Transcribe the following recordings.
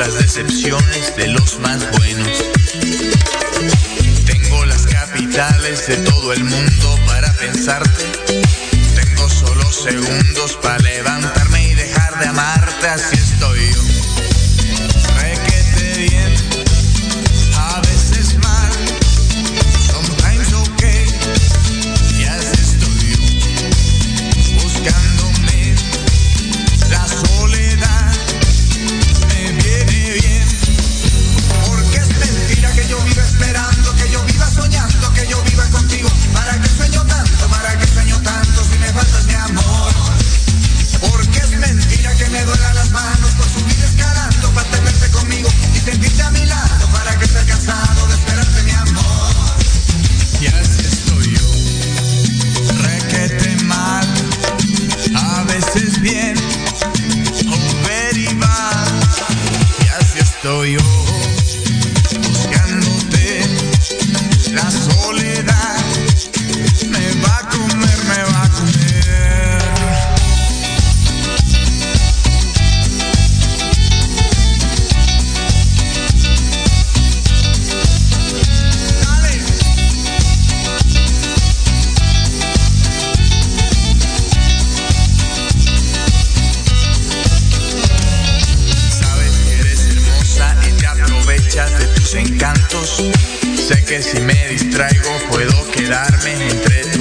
las decepciones de los más buenos. Tengo las capitales de todo el mundo para pensarte. Tengo solo segundos para levantarme y dejar de amarte, así encantos. Sé que si me distraigo puedo quedarme entre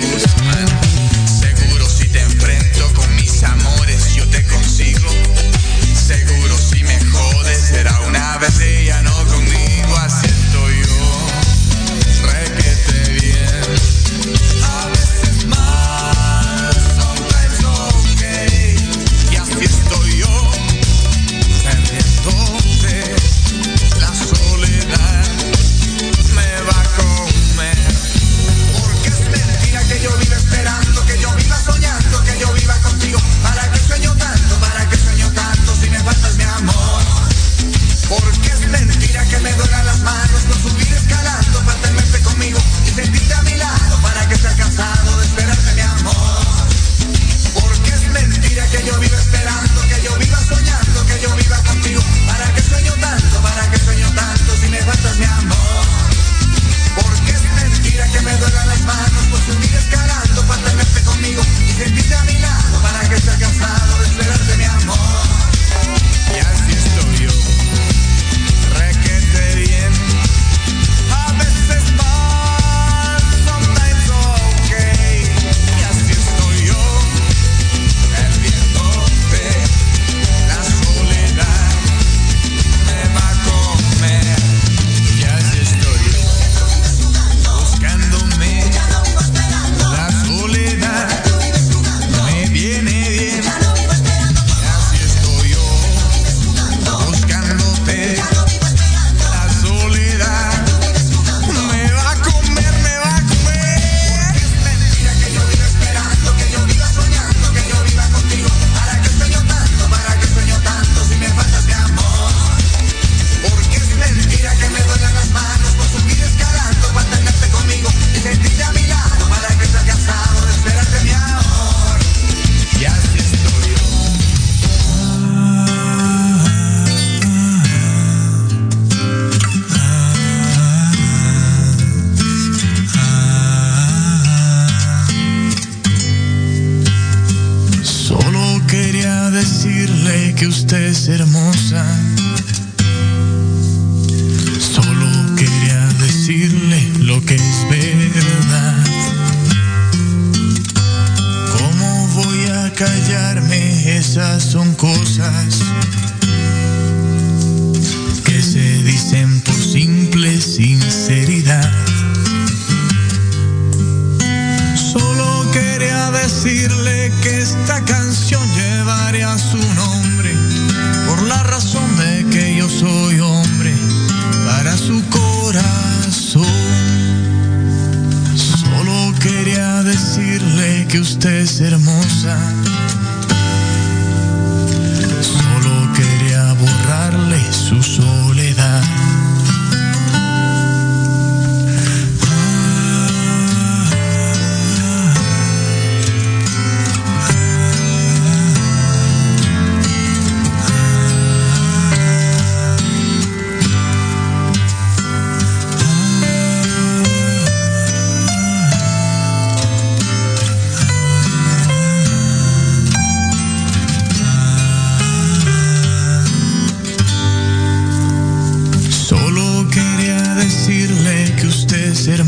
ser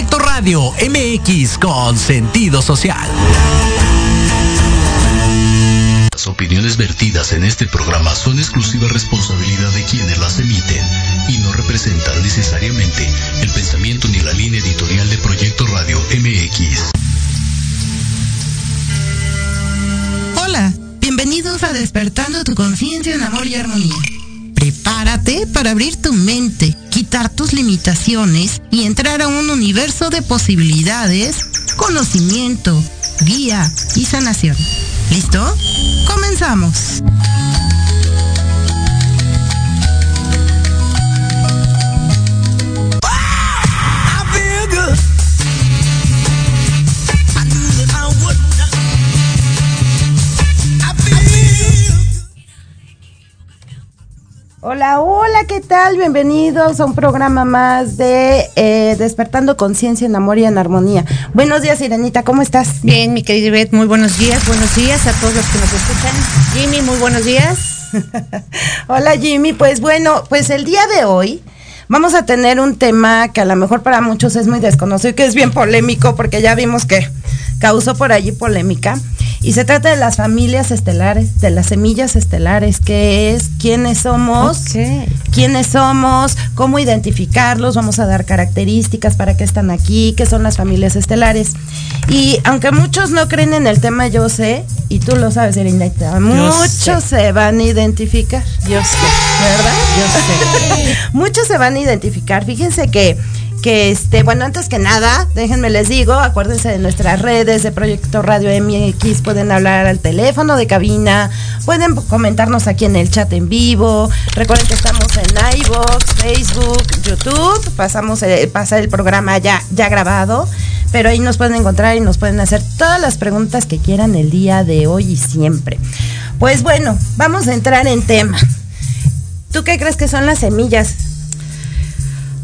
Proyecto Radio MX con sentido social. Las opiniones vertidas en este programa son exclusiva responsabilidad de quienes las emiten y no representan necesariamente el pensamiento ni la línea editorial de Proyecto Radio MX. Hola, bienvenidos a Despertando tu conciencia en amor y armonía. Prepárate para abrir tu mente, quitar tus limitaciones y entrar a un universo de posibilidades, conocimiento, guía y sanación. ¿Listo? Comenzamos. Hola, hola, ¿qué tal? Bienvenidos a un programa más de eh, Despertando Conciencia en Amor y en Armonía. Buenos días, Irenita, ¿cómo estás? Bien, mi querida Ivette, muy buenos días, buenos días a todos los que nos escuchan. Jimmy, muy buenos días. Hola, Jimmy. Pues bueno, pues el día de hoy vamos a tener un tema que a lo mejor para muchos es muy desconocido y que es bien polémico porque ya vimos que causó por allí polémica. Y se trata de las familias estelares, de las semillas estelares, que es quiénes somos, quiénes somos, cómo identificarlos, vamos a dar características para qué están aquí, qué son las familias estelares. Y aunque muchos no creen en el tema, yo sé, y tú lo sabes, Irenita, muchos se van a identificar. Yo sé, ¿Verdad? yo sé. Muchos se van a identificar. Fíjense que, que este, bueno, antes que nada, déjenme les digo, acuérdense de nuestras redes de Proyecto Radio MX, pueden hablar al teléfono de cabina, pueden comentarnos aquí en el chat en vivo. Recuerden que estamos en iVoox, Facebook, YouTube, pasamos eh, pasa el programa ya, ya grabado. Pero ahí nos pueden encontrar y nos pueden hacer todas las preguntas que quieran el día de hoy y siempre. Pues bueno, vamos a entrar en tema. ¿Tú qué crees que son las semillas?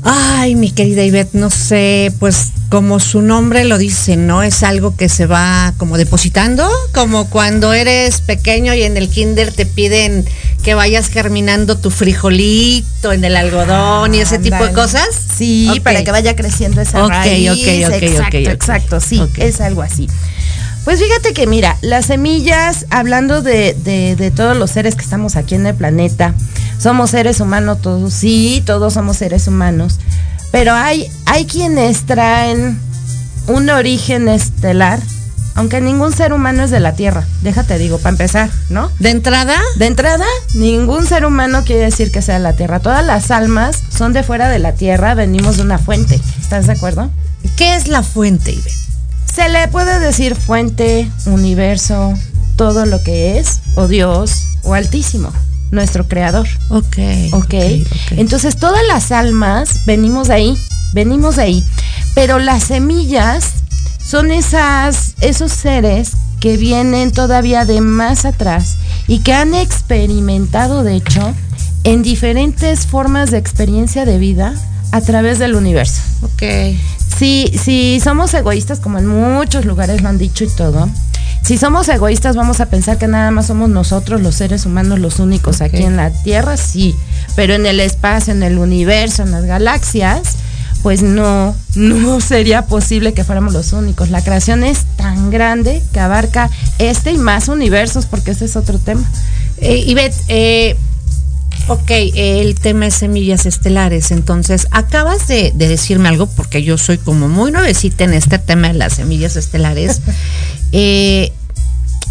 Ay, mi querida Ivette, no sé, pues como su nombre lo dice, ¿no? Es algo que se va como depositando, como cuando eres pequeño y en el kinder te piden que vayas germinando tu frijolito en el algodón y ese tipo de cosas. Sí, para que vaya creciendo esa Ok, raíz. ok, ok, ok, exacto, ok. exacto, sí, es algo así. Pues fíjate que mira, las semillas, hablando de, de- de todos los seres que estamos aquí en el planeta, somos seres humanos todos, sí, todos somos seres humanos, pero hay, hay quienes traen un origen estelar, aunque ningún ser humano es de la Tierra, déjate digo, para empezar, ¿no? De entrada, De entrada, ningún ser humano quiere decir que sea la Tierra. Todas las almas son de fuera de la Tierra, venimos de una fuente. ¿Estás de acuerdo? ¿qué es la fuente, Ivette? Se le puede decir fuente, universo, todo lo que es, o Dios, o Altísimo, nuestro creador. Ok. ¿Ok? Entonces todas las almas venimos de ahí, venimos de ahí. Pero las semillas son esas, esos seres que vienen todavía de más atrás y que han experimentado, de hecho, en diferentes formas de experiencia de vida a través del universo. Ok. Si, si somos egoístas, como en muchos lugares lo han dicho y todo, si somos egoístas vamos a pensar que nada más somos nosotros los seres humanos los únicos aquí en la Tierra, sí, pero en el espacio, en el universo, en las galaxias, pues no, no sería posible que fuéramos los únicos. La creación es tan grande que abarca este y más universos, porque ese es otro tema. Eh, Ivette, eh, ok, el tema es semillas estelares. Entonces, acabas de, de decirme algo, porque yo soy como muy nuevecita en este tema de las semillas estelares. Eh,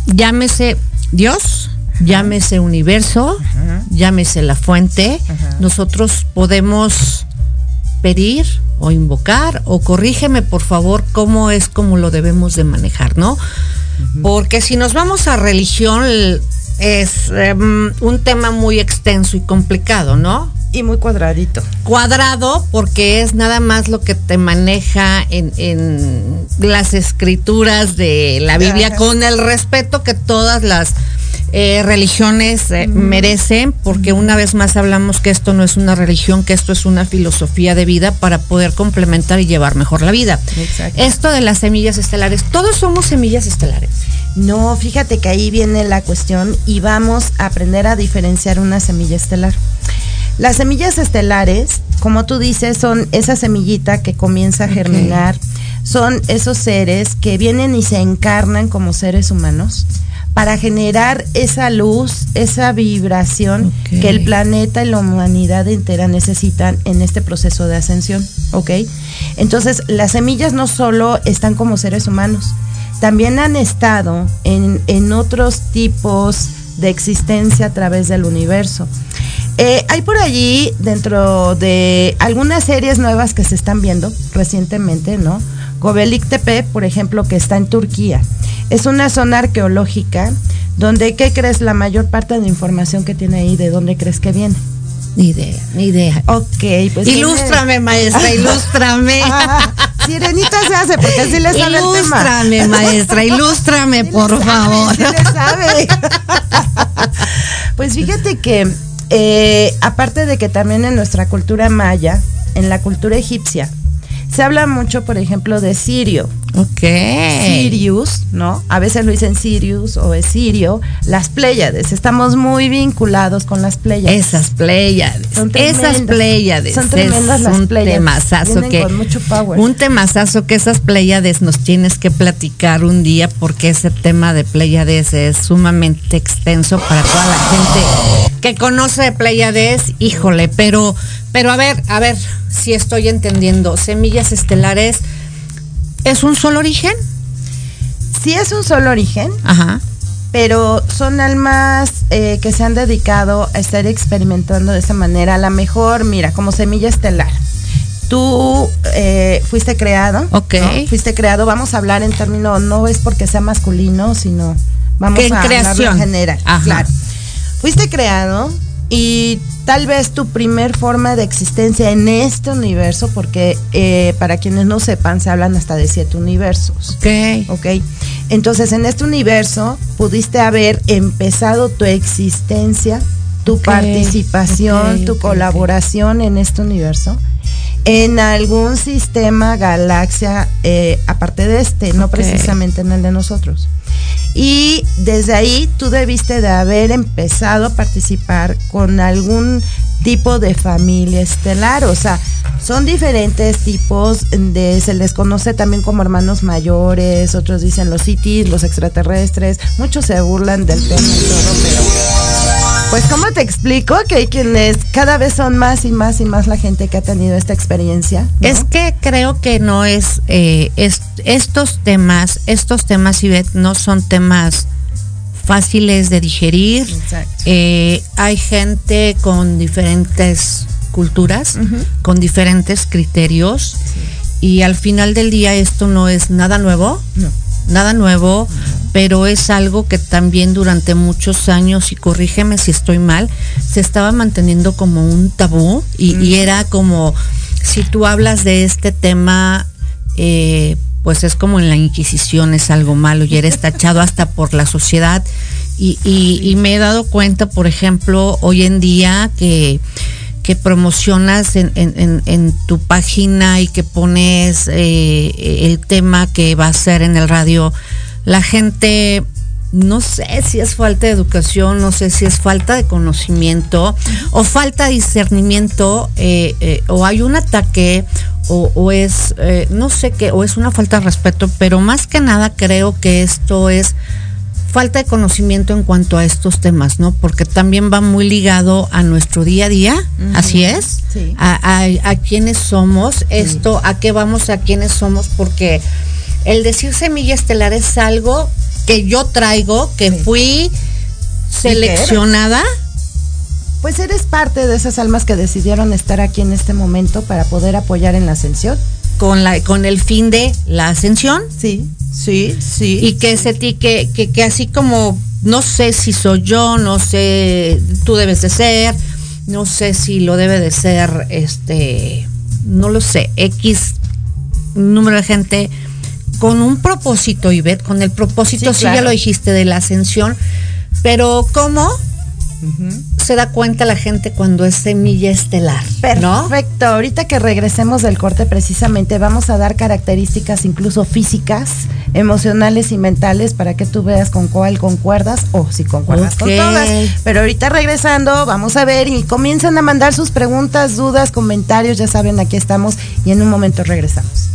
llámese Dios, llámese universo, llámese la fuente. Nosotros podemos pedir o invocar o corrígeme por favor cómo es como lo debemos de manejar, ¿no? Porque si nos vamos a religión es em, un tema muy extenso y complicado, ¿no? Y muy cuadradito. Cuadrado porque es nada más lo que te maneja en, en las escrituras de la Biblia Ajá. con el respeto que todas las eh, religiones eh, merecen, porque una vez más hablamos que esto no es una religión, que esto es una filosofía de vida para poder complementar y llevar mejor la vida. Exacto. Esto de las semillas estelares, todos somos semillas estelares. No, fíjate que ahí viene la cuestión y vamos a aprender a diferenciar una semilla estelar. Las semillas estelares, como tú dices, son esa semillita que comienza a germinar, son esos seres que vienen y se encarnan como seres humanos para generar esa luz, esa vibración que el planeta y la humanidad entera necesitan en este proceso de ascensión, ¿ok? Entonces, las semillas no solo están como seres humanos, también han estado en, en otros tipos de existencia a través del universo. Eh, hay por allí, dentro de algunas series nuevas que se están viendo recientemente, ¿no? Göbekli Tepe, por ejemplo, que está en Turquía. Es una zona arqueológica donde, ¿qué crees? La mayor parte de la información que tiene ahí, ¿de dónde crees que viene? Ni idea, ni idea. Ok, pues... ilústrame, maestra, ilústrame. Ah, Sirenita se hace, porque así le sabe el tema. ilústrame, maestra, ilústrame, Sí por sabe, favor. sí le sabe. pues fíjate que, eh, aparte de que también en nuestra cultura maya, en la cultura egipcia, se habla mucho, por ejemplo, de Sirio. Ok. Sirius, ¿no? A veces lo dicen Sirius o es Sirio, las Pléyades. Estamos muy vinculados con las Pléyades. Esas Pléyades. Son esas. Pléyades. Son tremendas es las un Pléyades. temazazo que. con mucho power. Un temazazo que esas Pléyades nos tienes que platicar un día porque ese tema de Pléyades es sumamente extenso para toda la gente que conoce de Pléyades. Híjole, pero, pero a ver, a ver si estoy entendiendo. Semillas estelares. ¿Es un solo origen? Sí es un solo origen, Ajá. pero son almas eh, que se han dedicado a estar experimentando de esa manera. A la mejor, mira, como semilla estelar. Tú eh, fuiste creado. Ok. ¿no? Fuiste creado. Vamos a hablar en términos, no es porque sea masculino, sino vamos a hablar creación. en general. Ajá. Claro. Fuiste creado y tal vez tu primer forma de existencia en este universo, porque eh, para quienes no sepan, se hablan hasta de siete universos. Ok. ¿ok? Entonces, en este universo pudiste haber empezado tu existencia, tu participación, tu colaboración en este universo, en algún sistema, galaxia, eh, aparte de este, no precisamente en el de nosotros. Y desde ahí tú debiste de haber empezado a participar con algún tipo de familia estelar, o sea, son diferentes tipos de, se les conoce también como hermanos mayores, otros dicen los cities, los extraterrestres, muchos se burlan del tema y todo, pero pues cómo te explico que hay quienes cada vez son más y más y más la gente que ha tenido esta experiencia. ¿no? Es que creo que no es, eh, es- estos temas, estos temas, Ivette, no son temas fáciles de digerir. Exacto. Eh, hay gente con diferentes culturas, con diferentes criterios, y al final del día esto no es nada nuevo, No. Nada nuevo, pero es algo que también durante muchos años, y corrígeme si estoy mal, se estaba manteniendo como un tabú y, y era como, si tú hablas de este tema, eh, pues es como en la Inquisición, es algo malo y eres tachado hasta por la sociedad. Y, y- y me he dado cuenta, por ejemplo, hoy en día que, que promocionas en, tu página y que pones eh, el tema que va a ser en el radio, la gente no sé si es falta de educación, no sé si es falta de conocimiento o falta de discernimiento eh, eh, o hay un ataque o, es, no sé qué, o es una falta de respeto, pero más que nada creo que esto es falta de conocimiento en cuanto a estos temas, ¿no? Porque también va muy ligado a nuestro día a día, así es, Sí. a, a, a quiénes somos, esto, a qué vamos, a quiénes somos, porque el decir semilla estelar es algo que yo traigo, que Sí. fui seleccionada. Pues eres parte de esas almas que decidieron estar aquí en este momento para poder apoyar en la ascensión. Con, la, con el fin de la ascensión Sí, sí, sí. y que ese ti que, que, que así como no sé si soy yo, no sé, tú debes de ser, no sé si lo debe de ser, este, no lo sé, X número de gente con un propósito, Ivette, con el propósito, Sí, sí, ya lo dijiste, de la ascensión, pero ¿cómo se da cuenta la gente cuando es semilla estelar? ¿no? Perfecto. Ahorita que regresemos del corte, precisamente vamos a dar características incluso físicas, emocionales y mentales para que tú veas con cuál concuerdas o si concuerdas con todas. Pero ahorita regresando, vamos a ver y comiencen a mandar sus preguntas, dudas, comentarios. Ya saben, aquí estamos y en un momento regresamos.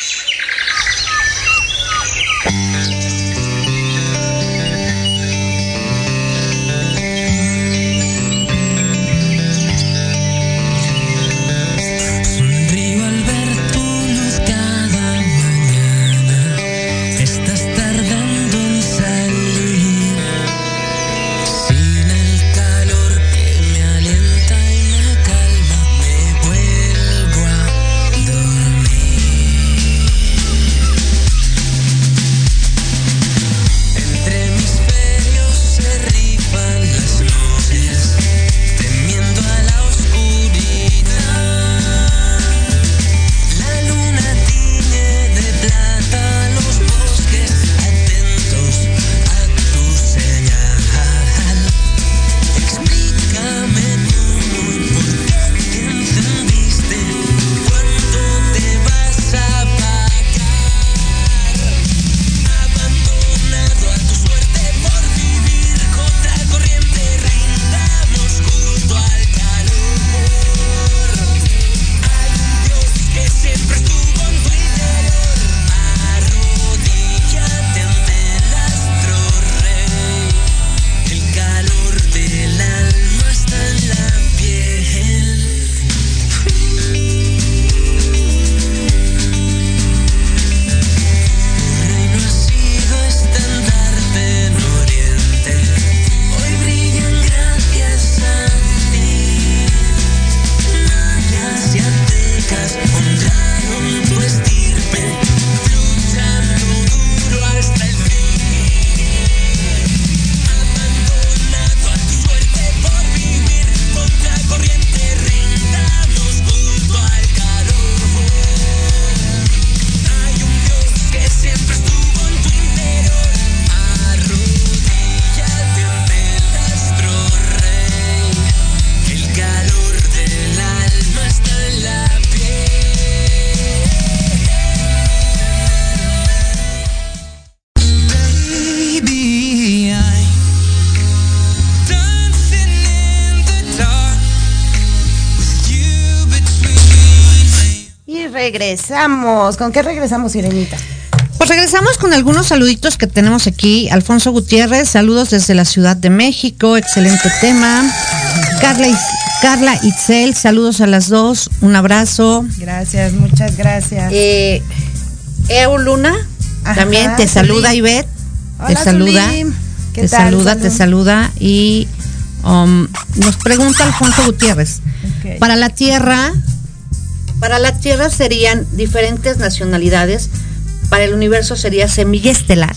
Regresamos. ¿Con qué regresamos, Irenita? Pues regresamos con algunos saluditos que tenemos aquí. Alfonso Gutiérrez, saludos desde la Ciudad de México, excelente tema. Carla, Carla Itzel, saludos a las dos, un abrazo. Gracias, muchas gracias. Eh, Eu Luna, Ajá, también te saluda Ivette, te saluda, Zuli. ¿Qué te tal? saluda, te Salud. saluda y Um, nos pregunta Alfonso Gutiérrez. Para la Tierra, para la Tierra serían diferentes nacionalidades. Para el universo sería semilla estelar.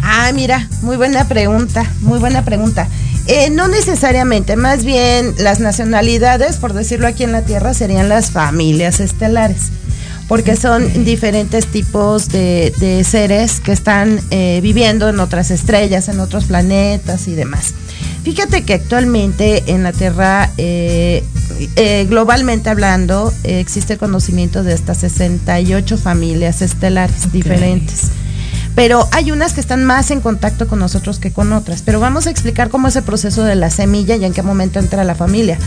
Ah, mira, muy buena pregunta, muy buena pregunta. Eh, no necesariamente, más bien las nacionalidades, por decirlo aquí en la Tierra, serían las familias estelares, porque son diferentes tipos de, seres que están eh, viviendo en otras estrellas, en otros planetas y demás. Fíjate que actualmente en la Tierra, eh, eh, globalmente hablando, eh, existe conocimiento de hasta 68 familias estelares diferentes pero hay unas que están más en contacto con nosotros que con otras. Pero vamos a explicar cómo es el proceso de la semilla y en qué momento entra la familia.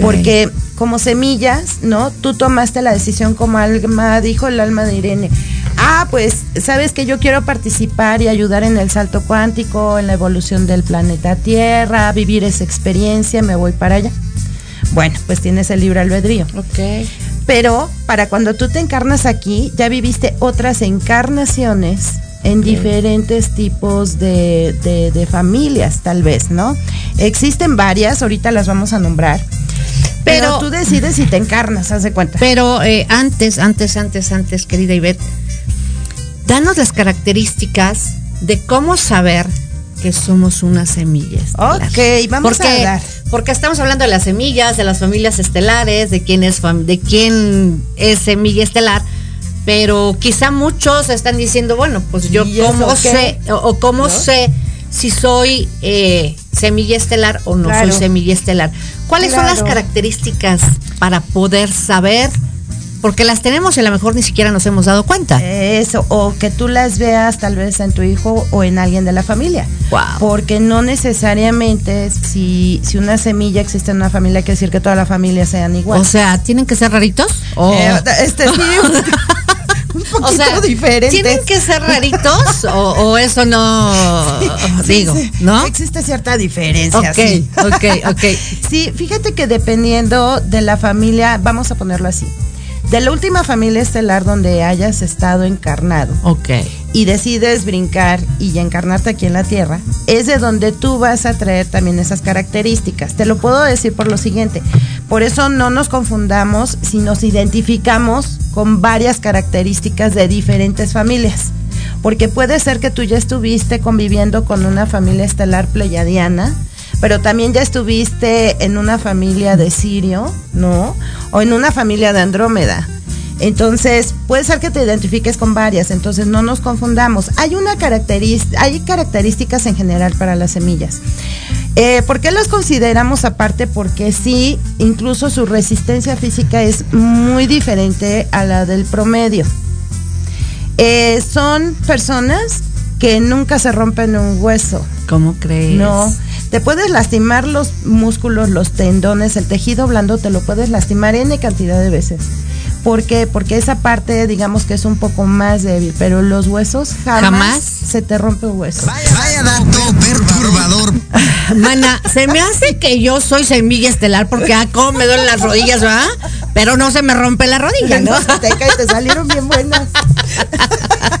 Porque como semillas, ¿no? Tú tomaste la decisión como alma, dijo el alma de Irene. Ah, pues sabes que yo quiero participar y ayudar en el salto cuántico, en la evolución del planeta Tierra, vivir esa experiencia, me voy para allá. Bueno, pues tienes el libre albedrío. Ok. Pero para cuando tú te encarnas aquí, ya viviste otras encarnaciones en diferentes tipos de, de- de familias, tal vez, ¿no? Existen varias, ahorita las vamos a nombrar. Pero, Pero- tú decides si te encarnas, haz de cuenta. Pero eh, antes, antes, antes, antes, querida Ivette, danos las características de cómo saber que somos una semilla estelar. Ok, vamos porque, a dar. Porque estamos hablando de las semillas, de las familias estelares, de quién es, fam- de quién es semilla estelar, pero quizá muchos están diciendo, bueno, pues yo ¿Y eso cómo sé, o, o cómo ¿No? sé si soy eh, semilla estelar o no Claro. soy semilla estelar. ¿Cuáles son las características para poder saber? Porque las tenemos y a lo mejor ni siquiera nos hemos dado cuenta. Eso, o que tú las veas tal vez en tu hijo o en alguien de la familia. Wow. Porque no necesariamente si, si una semilla existe en una familia, quiere decir que toda la familia sean igual. O sea, ¿tienen que ser raritos? O, Eh, este sí, un poquito o sea, diferente. ¿tienen que ser raritos o, o eso no digo, ¿no? Existe cierta diferencia. Ok, sí. ok, ok. Sí, fíjate que dependiendo de la familia, vamos a ponerlo así, de la última familia estelar donde hayas estado encarnado Ok. y decides brincar y encarnarte aquí en la Tierra, es de donde tú vas a traer también esas características. Te lo puedo decir por lo siguiente, por eso no nos confundamos si nos identificamos con varias características de diferentes familias. Porque puede ser que tú ya estuviste conviviendo con una familia estelar pleyadiana, pero también ya estuviste en una familia de Sirio, ¿no? O en una familia de Andrómeda. Entonces, puede ser que te identifiques con varias, entonces no nos confundamos. Hay una característica, hay características en general para las semillas. Eh, ¿Por qué las consideramos aparte? Porque sí, incluso su resistencia física es muy diferente a la del promedio. Eh, son personas que nunca se rompen un hueso. ¿Cómo crees? No, te puedes lastimar los músculos, los tendones, el tejido blando, te lo puedes lastimar N cantidad de veces. ¿Por qué? Porque esa parte, digamos que es un poco más débil, pero los huesos jamás, ¿Jamás? se te rompe un hueso. Vaya dato perturbador. Mana, se me hace que yo soy semilla estelar porque ah, cómo me duelen las rodillas, ¿verdad? Pero no se me rompe la rodilla, ¿no? No, te cae, te salieron bien buenas.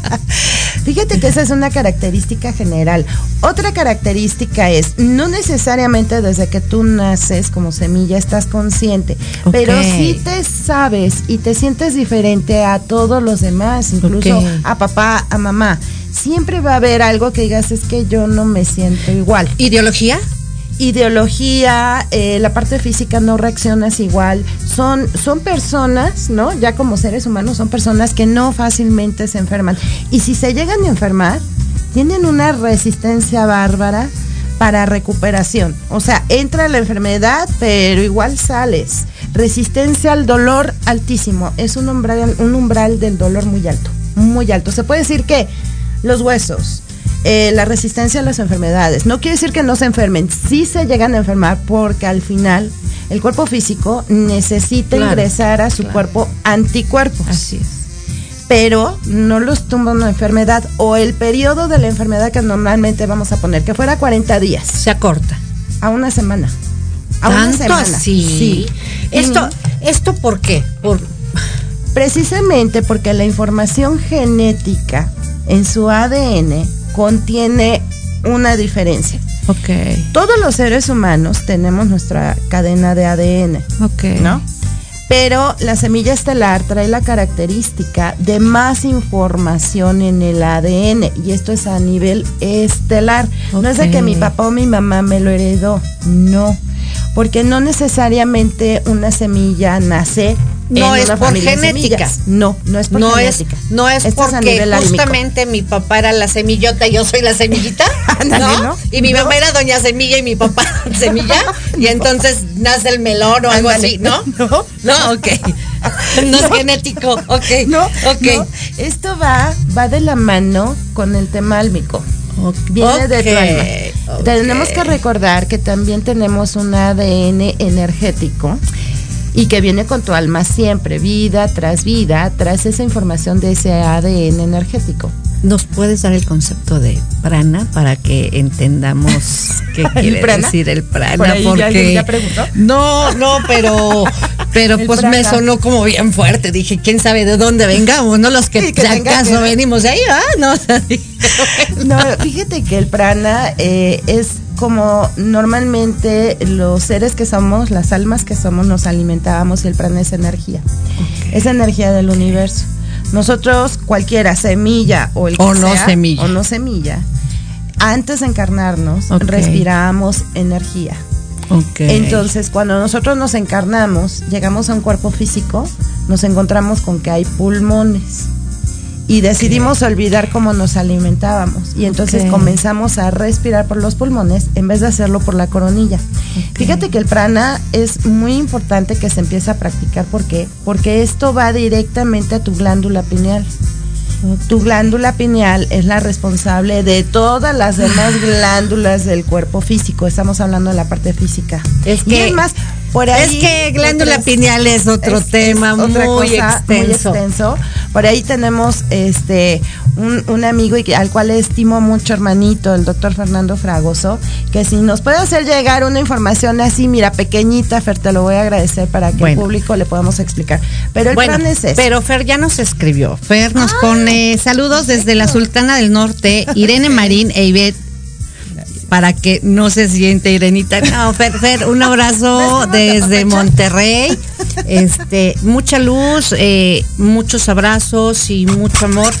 Fíjate que esa es una característica general. Otra característica es, no necesariamente desde que tú naces como semilla estás consciente, pero sí te sabes y te sientes diferente a todos los demás, incluso a papá, a mamá. Siempre va a haber algo que digas, es que yo no me siento igual ¿Ideología? Ideología, eh, la parte física no reaccionas igual. Son, son personas, ¿no? Ya como seres humanos, son personas que no fácilmente se enferman. Y si se llegan a enfermar, tienen una resistencia bárbara para recuperación. O sea, entra la enfermedad, pero igual sales. Resistencia al dolor altísimo. Es un umbral, un umbral del dolor muy alto. Muy alto. Se puede decir que los huesos, eh, la resistencia a las enfermedades. No quiere decir que no se enfermen, sí se llegan a enfermar porque al final el cuerpo físico necesita Claro, ingresar a su claro. cuerpo anticuerpos, Así es. pero no los tumba una enfermedad o el periodo de la enfermedad que normalmente vamos a poner, que fuera 40 días, Se acorta. a una semana. A una ¿Tanto semana. así? Sí. Esto, Y ¿Esto por qué? Por, precisamente porque la información genética en su ADN contiene una diferencia. Ok. Todos los seres humanos tenemos nuestra cadena de ADN, Ok. ¿no? Pero la semilla estelar trae la característica de más información en el ADN y esto es a nivel estelar. No es de que mi papá o mi mamá me lo heredó, no. Porque no necesariamente una semilla nace No en es una por genética. No, no es por no es, genética. no es Esto a porque álmico. justamente mi papá era la semillota y yo soy la semillita, Ándale, ¿no? ¿no? Y mi No. mamá era doña semilla y mi papá semilla y entonces nace el melón o algo Ándale. así, ¿no? No. No, ok. No, es genético, ok. No, ok. Esto va, va de la mano con el tema álmico. Viene de tu alma. Tenemos que recordar que también tenemos un ADN energético y que viene con tu alma siempre, vida tras vida, tras esa información de ese ADN energético. ¿Nos puedes dar el concepto de prana para que entendamos qué ¿El quiere prana? decir el prana? Por ahí ya porque ya preguntó. no, no, pero pero El pues me sonó como bien fuerte. Dije, quién sabe de dónde vengamos, no los que, Sí, que acaso venimos de ahí, ¿ah? No, o sea, dije, No, fíjate que el prana eh, es como normalmente los seres que somos, las almas que somos, nos alimentábamos y el prana es energía. Es energía del universo. Nosotros, cualquiera, semilla o el que O no sea, semilla. o no semilla, antes de encarnarnos, respiramos energía. Entonces, cuando nosotros nos encarnamos, llegamos a un cuerpo físico, nos encontramos con que hay pulmones. Y decidimos olvidar cómo nos alimentábamos. Y entonces comenzamos a respirar por los pulmones en vez de hacerlo por la coronilla. Fíjate que el prana es muy importante que se empiece a practicar. ¿Por qué? Porque esto va directamente a tu glándula pineal. Tu glándula pineal es la responsable de todas las demás glándulas del cuerpo físico. Estamos hablando de la parte física. Es Y que- es más, por ahí. es que glándula otras- pineal es otro es- tema es otra muy, cosa muy extenso. extenso. Por ahí tenemos este un, un amigo y que- al cual estimo mucho, hermanito, el doctor Fernando Fragoso, que si nos puede hacer llegar una información así, mira, pequeñita, Fer, te lo voy a agradecer para que Bueno. el público le podamos explicar. Pero el Bueno, plan es ese. pero Fer ya nos escribió. Fer nos pone saludos desde la Sultana del Norte, Irene Marín e Ivette. Para que no se siente Irenita. No, Fer, Fer, un abrazo desde Monterrey. Este, mucha luz, eh, muchos abrazos y mucho amor.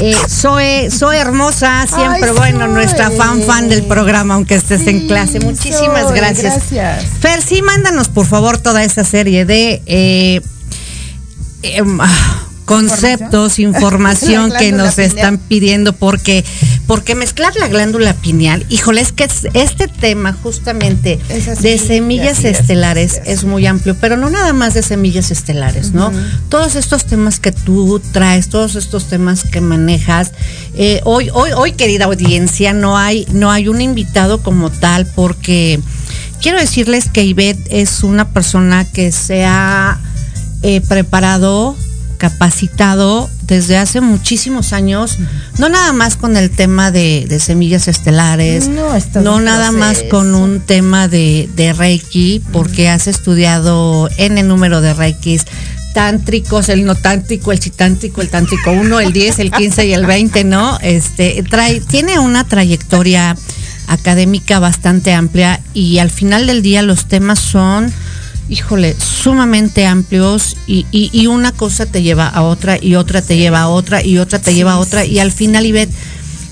Eh, Zoe, Zoe hermosa, siempre Ay, bueno, nuestra fan fan del programa, aunque estés en clase. Muchísimas gracias. gracias. Fer, sí, mándanos por favor toda esa serie de eh, em, ah, conceptos, información que nos están pidiendo porque porque mezclar la glándula pineal, híjole, es que es- este tema justamente así, de semillas es, estelares es. muy amplio, pero no nada más de semillas estelares, ¿no? Todos estos temas que tú traes, todos estos temas que manejas, eh, hoy, hoy, hoy, querida audiencia, no hay, no hay un invitado como tal, porque quiero decirles que Ivette es una persona que se ha eh, preparado, capacitado desde hace muchísimos años, no nada más con el tema de, de semillas estelares, No, es nada más con un tema de, de Reiki, porque has estudiado N número de Reikis tántricos, el no tántrico, el chitántrico, el tántrico 1, el 10, el 15 y el 20, ¿no? Este, trae, tiene una trayectoria académica bastante amplia y al final del día los temas son, híjole, sumamente amplios y, y- y una cosa te lleva a otra y otra te lleva a otra y otra te lleva a otra y al final, Ivette,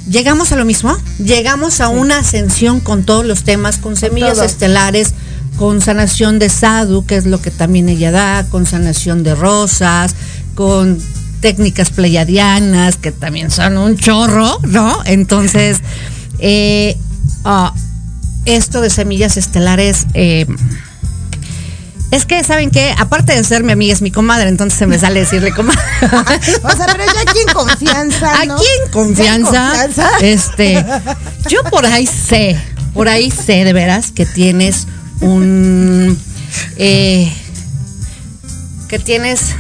llegamos a lo mismo, llegamos a una ascensión con todos los temas, con semillas estelares, con sanación de sadhu, que es lo que también ella da, con sanación de rosas, con técnicas pleiadianas, que también son un chorro, ¿no? Entonces, eh, ah, esto de semillas estelares, eh, es que, ¿saben qué? Aparte de ser mi amiga, es mi comadre, entonces se me sale decirle comadre. O sea, pero ya aquí en confianza. ¿no? Aquí en confianza, confianza. este, yo por ahí sé, por ahí sé de veras que tienes un, eh, que tienes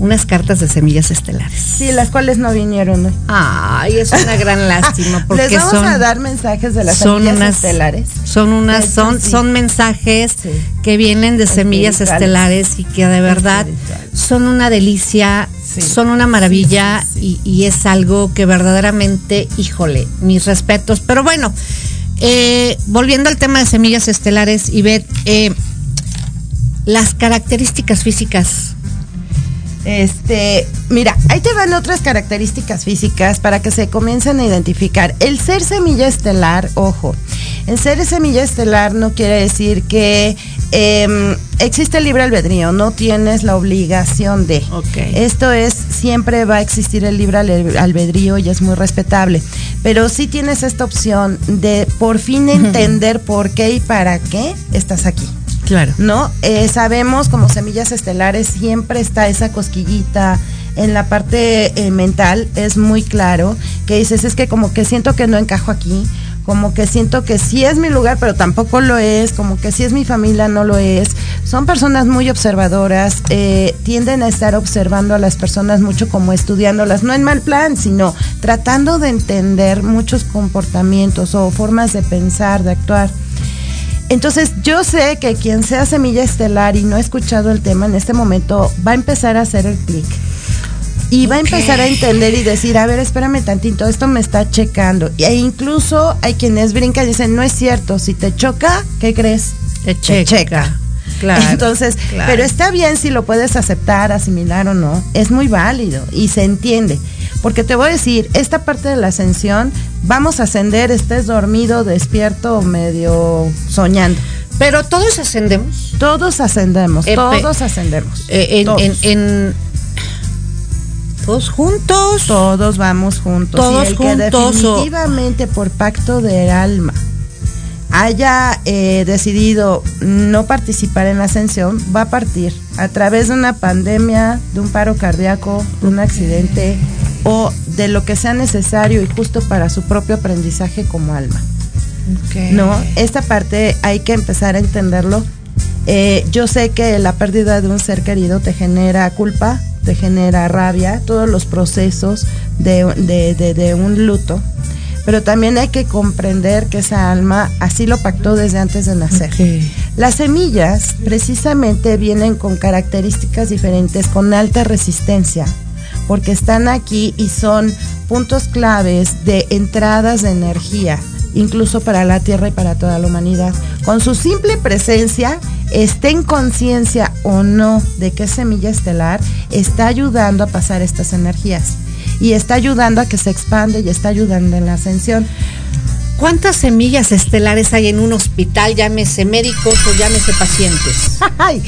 unas cartas de semillas estelares. Sí, las cuales no vinieron hoy. Ay, es una gran lástima porque Les vamos son a dar mensajes de las son semillas unas estelares. son unas son sí. son mensajes Sí. que vienen de semillas estelares y que de verdad son una delicia son una maravilla Y, y es algo que verdaderamente, híjole, mis respetos. Pero bueno, eh, volviendo al tema de semillas estelares, Ivette, eh, las características físicas. Este, mira, ahí te van otras características físicas para que se comiencen a identificar. El ser semilla estelar, ojo, el ser semilla estelar no quiere decir que em, existe el libre albedrío, no tienes la obligación de. Ok. Esto es, siempre va a existir el libre albedrío y es muy respetable. Pero sí tienes esta opción de por fin entender por qué y para qué estás aquí. Claro. ¿no? Eh, sabemos como semillas estelares siempre está esa cosquillita en la parte eh, mental, es muy claro, que dices, es que como que siento que no encajo aquí, como que siento que sí es mi lugar, pero tampoco lo es, como que sí es mi familia, no lo es. Son personas muy observadoras, eh, tienden a estar observando a las personas mucho como estudiándolas, no en mal plan, sino tratando de entender muchos comportamientos o formas de pensar, de actuar. Entonces, yo sé que quien sea semilla estelar y no ha escuchado el tema en este momento va a empezar a hacer el clic. Y va a empezar a entender y decir, a ver, espérame tantito, esto me está checando. E incluso hay quienes brincan y dicen, no es cierto, si te choca, ¿qué crees? Te Te checa. Claro, Entonces, claro. pero está bien si lo puedes aceptar, asimilar o no. Es muy válido y se entiende. Porque te voy a decir, esta parte de la ascensión, vamos a ascender, estés dormido, despierto medio soñando. Pero todos ascendemos. Todos ascendemos, Eh, todos ascendemos. Eh, en, todos. en- en- todos juntos. Todos vamos juntos. Todos y el juntos, que definitivamente por pacto del alma haya eh, decidido no participar en la ascensión, va a partir a través de una pandemia, de un paro cardíaco, de un accidente o de lo que sea necesario y justo para su propio aprendizaje como alma. No, esta parte hay que empezar a entenderlo. Eh, yo sé que la pérdida de un ser querido te genera culpa, te genera rabia, todos los procesos de, de- de- de un luto, pero también hay que comprender que esa alma así lo pactó desde antes de nacer. Las semillas precisamente vienen con características diferentes, con alta resistencia, porque están aquí y son puntos claves de entradas de energía, incluso para la Tierra y para toda la humanidad. Con su simple presencia, esté en conciencia o no de es semilla estelar, está ayudando a pasar estas energías y está ayudando a que se expande y está ayudando en la ascensión. ¿Cuántas semillas estelares hay en un hospital? Llámese médicos o llámese pacientes. Ay,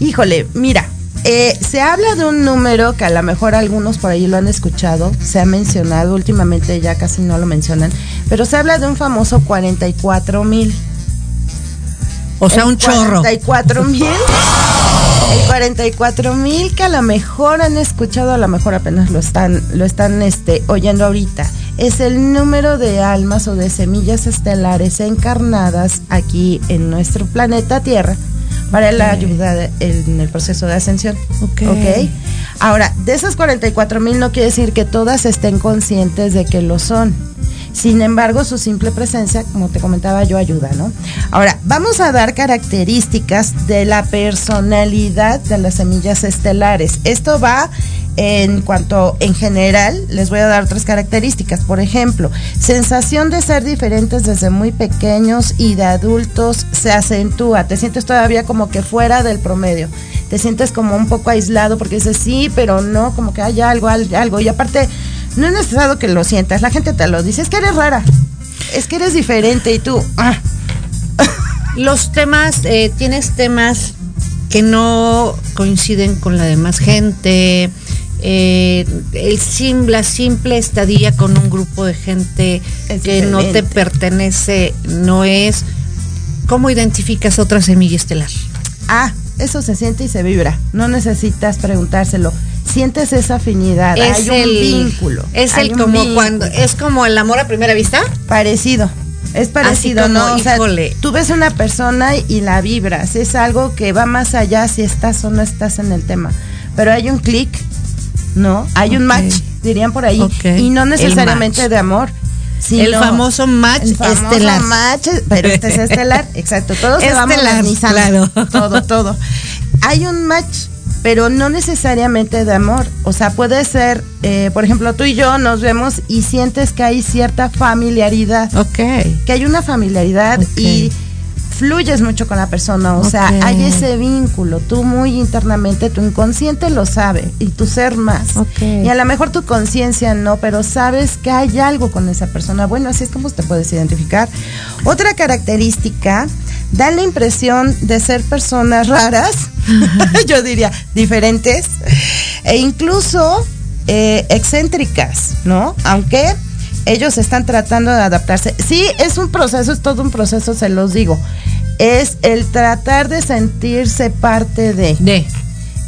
híjole, mira, eh, se habla de un número que a lo mejor algunos por ahí lo han escuchado, se ha mencionado, últimamente ya casi no lo mencionan, pero se habla de un famoso 44 mil. O sea, un chorro. 44 mil. El 44 mil que a lo mejor han escuchado, a lo mejor apenas lo están, lo están este, oyendo ahorita. Es el número de almas o de semillas estelares encarnadas aquí en nuestro planeta Tierra para la ayuda en el proceso de ascensión. Ok. ok. Ahora, de esas 44 mil no quiere decir que todas estén conscientes de que lo son. Sin embargo, su simple presencia, como te comentaba yo, ayuda, ¿no? Ahora, vamos a dar características de la personalidad de las semillas estelares. Esto va en cuanto, en general, les voy a dar otras características. Por ejemplo, sensación de ser diferentes desde muy pequeños y de adultos se acentúa. Te sientes todavía como que fuera del promedio. Te sientes como un poco aislado porque dices sí, pero no, como que hay algo, al- algo. Y aparte, no es necesario que lo sientas, la gente te lo dice, es que eres rara, es que eres diferente y tú, ah, Los temas, eh, tienes temas que no coinciden con la demás gente. eh, el sim- la simple estadía con un grupo de gente Es que no te pertenece no es. ¿Cómo identificas otra semilla estelar? ah, eso se siente y se vibra, no necesitas preguntárselo, sientes esa afinidad, hay un vínculo. Es el como vínculo. cuando es como el amor a primera vista. Parecido. Es parecido, como, ¿no? O sea, tú ves una persona y la vibras. Es algo que va más allá si estás o no estás en el tema. Pero hay un clic, ¿no? Hay un match, dirían por ahí. Y no necesariamente de amor. sino el famoso match el famoso estelar. match, pero este es estelar, exacto. Todo se va Estelar, modernizando. claro. Todo, todo. Hay un match pero no necesariamente de amor. O sea, puede ser, eh, por ejemplo, tú y yo nos vemos y sientes que hay cierta familiaridad, Ok. que hay una familiaridad y fluyes mucho con la persona, o sea, hay ese vínculo, tú muy internamente, tu inconsciente lo sabe y tu ser más. Ok. Y a lo mejor tu conciencia no, pero sabes que hay algo con esa persona. Bueno, así es como te puedes identificar. Otra característica, da la impresión de ser personas raras, yo diría diferentes, e incluso eh, excéntricas, ¿no? Aunque ellos están tratando de adaptarse. Sí, es un proceso, es todo un proceso, se los digo. Es el tratar de sentirse parte de. De.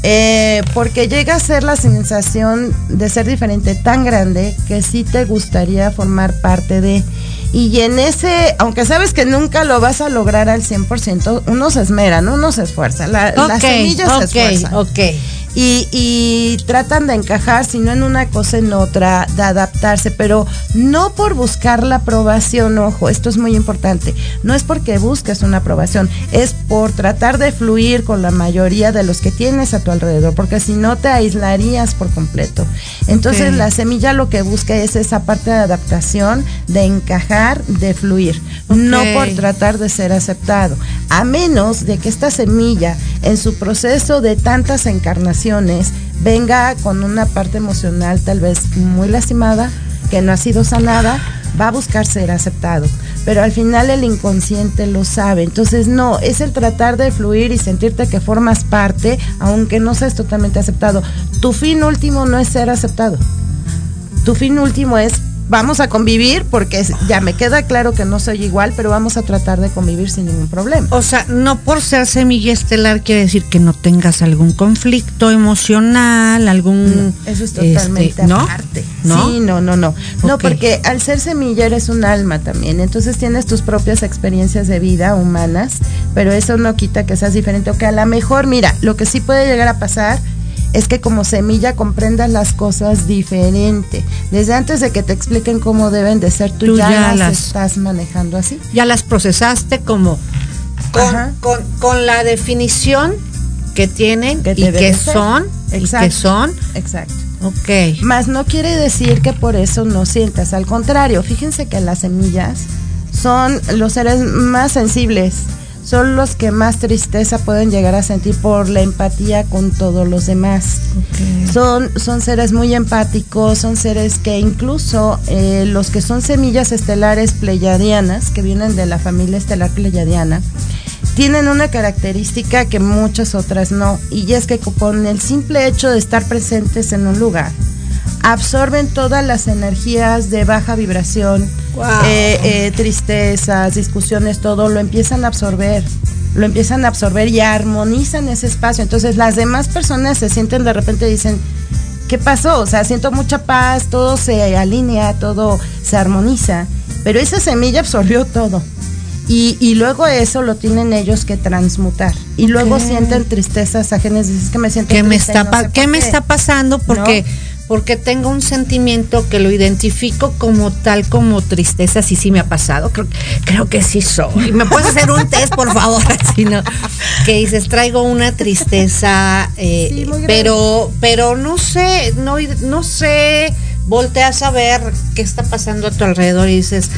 Eh, porque llega a ser la sensación de ser diferente tan grande que sí te gustaría formar parte de. Y en ese, aunque sabes que nunca lo vas a lograr al 100%, uno se esmera, ¿no? uno se esfuerza. La, las Ok, semillas se ok, esfuerzan. ok. Y, y tratan de encajar, si no en una cosa en otra, de adaptarse, pero no por buscar la aprobación, ojo, esto es muy importante. No es porque busques una aprobación, es por tratar de fluir con la mayoría de los que tienes a tu alrededor, porque si no te aislarías por completo. Entonces la semilla lo que busca es esa parte de adaptación, de encajar, de fluir, no por tratar de ser aceptado, a menos de que esta semilla en su proceso de tantas encarnaciones venga con una parte emocional tal vez muy lastimada, que no ha sido sanada, va a buscar ser aceptado. Pero al final el inconsciente lo sabe. Entonces no, es el tratar de fluir y sentirte que formas parte, aunque no seas totalmente aceptado. Tu fin último no es ser aceptado. Tu fin último es vamos a convivir porque ya me queda claro que no soy igual, pero vamos a tratar de convivir sin ningún problema. O sea, no por ser semilla estelar quiere decir que no tengas algún conflicto emocional, algún... No, eso es este, totalmente ¿no? aparte. ¿No? Sí, no, no, no. No, porque al ser semilla eres un alma también, entonces tienes tus propias experiencias de vida humanas, pero eso no quita que seas diferente o que a lo mejor, mira, lo que sí puede llegar a pasar es que como semilla comprendas las cosas diferente. Desde antes de que te expliquen cómo deben de ser, tú, Tú ya, ya las, las- estás manejando así. Ya las procesaste como con, con, con la definición que tienen Que y que son, y Exacto. que son, Exacto. ok. Más no quiere decir que por eso no sientas. Al contrario, fíjense que las semillas son los seres más sensibles. Son los que más tristeza pueden llegar a sentir por la empatía con todos los demás. Son, son seres muy empáticos, son seres que incluso eh, los que son semillas estelares pleyadianas, que vienen de la familia estelar pleyadiana, tienen una característica que muchas otras no, y es que con el simple hecho de estar presentes en un lugar, absorben todas las energías de baja vibración, Wow. eh, eh, tristezas, discusiones, todo, lo empiezan a absorber, lo empiezan a absorber y armonizan ese espacio. Entonces las demás personas se sienten de repente y dicen, ¿qué pasó? O sea, siento mucha paz, todo se alinea, todo se armoniza, pero esa semilla absorbió todo. Y, y luego eso lo tienen ellos que transmutar. Y luego sienten tristezas ajenas. Dices que me siento ¿Qué me está, no pa- sé ¿qué por me está pasando? Porque, porque tengo un sentimiento que lo identifico como tal, como tristeza, sí, sí me ha pasado. Creo, creo que sí soy. ¿Me puedes hacer un test, por favor? ¿no? Que dices, traigo una tristeza, eh, Sí, pero, pero no sé, no, no sé, volteas a ver qué está pasando a tu alrededor y dices,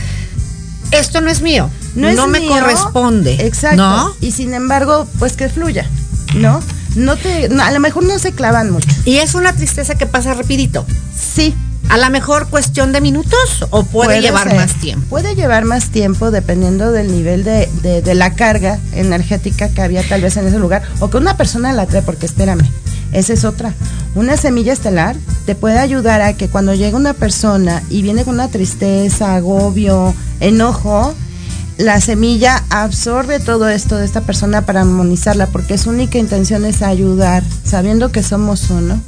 esto no es mío, no, es me mío. corresponde. Exacto. ¿No? Y sin embargo, pues que fluya, ¿no? No te, no, a lo mejor no se clavan mucho. Y es una tristeza que pasa rapidito. Sí. A lo mejor cuestión de minutos o puede, llevar ser. más tiempo. Puede llevar más tiempo dependiendo del nivel de, de- de la carga energética que había tal vez en ese lugar o que una persona la trae, porque espérame, esa es otra. Una semilla estelar te puede ayudar a que cuando llega una persona y viene con una tristeza, agobio, enojo, la semilla absorbe todo esto de esta persona para armonizarla, porque su única intención es ayudar, sabiendo que somos uno,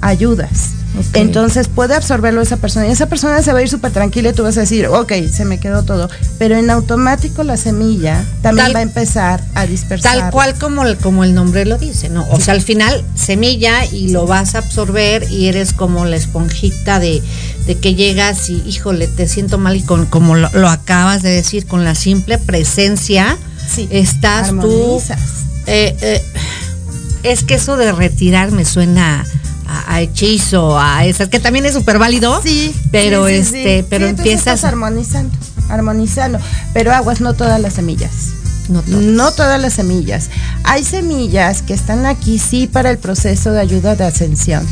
ayudas. Entonces puede absorberlo esa persona y esa persona se va a ir súper tranquila y tú vas a decir, ok, se me quedó todo. Pero en automático la semilla también Tal- va a empezar a dispersar. Tal cual como el, como el nombre lo dice, ¿no? O sea, al final semilla y lo vas a absorber y eres como la esponjita de, de que llegas y, híjole, te siento mal y con, como lo, lo acabas de decir, con la simple presencia, Sí, estás tú armonizas. eh, eh, es que eso de retirar me suena a, a hechizo, a esas, que también es súper válido. Sí. Pero sí, este, pero Sí, empiezas. estás armonizando, armonizando. Pero aguas, no todas las semillas. No todas. No todas las semillas. Hay semillas que están aquí sí para el proceso de ayuda de ascensión,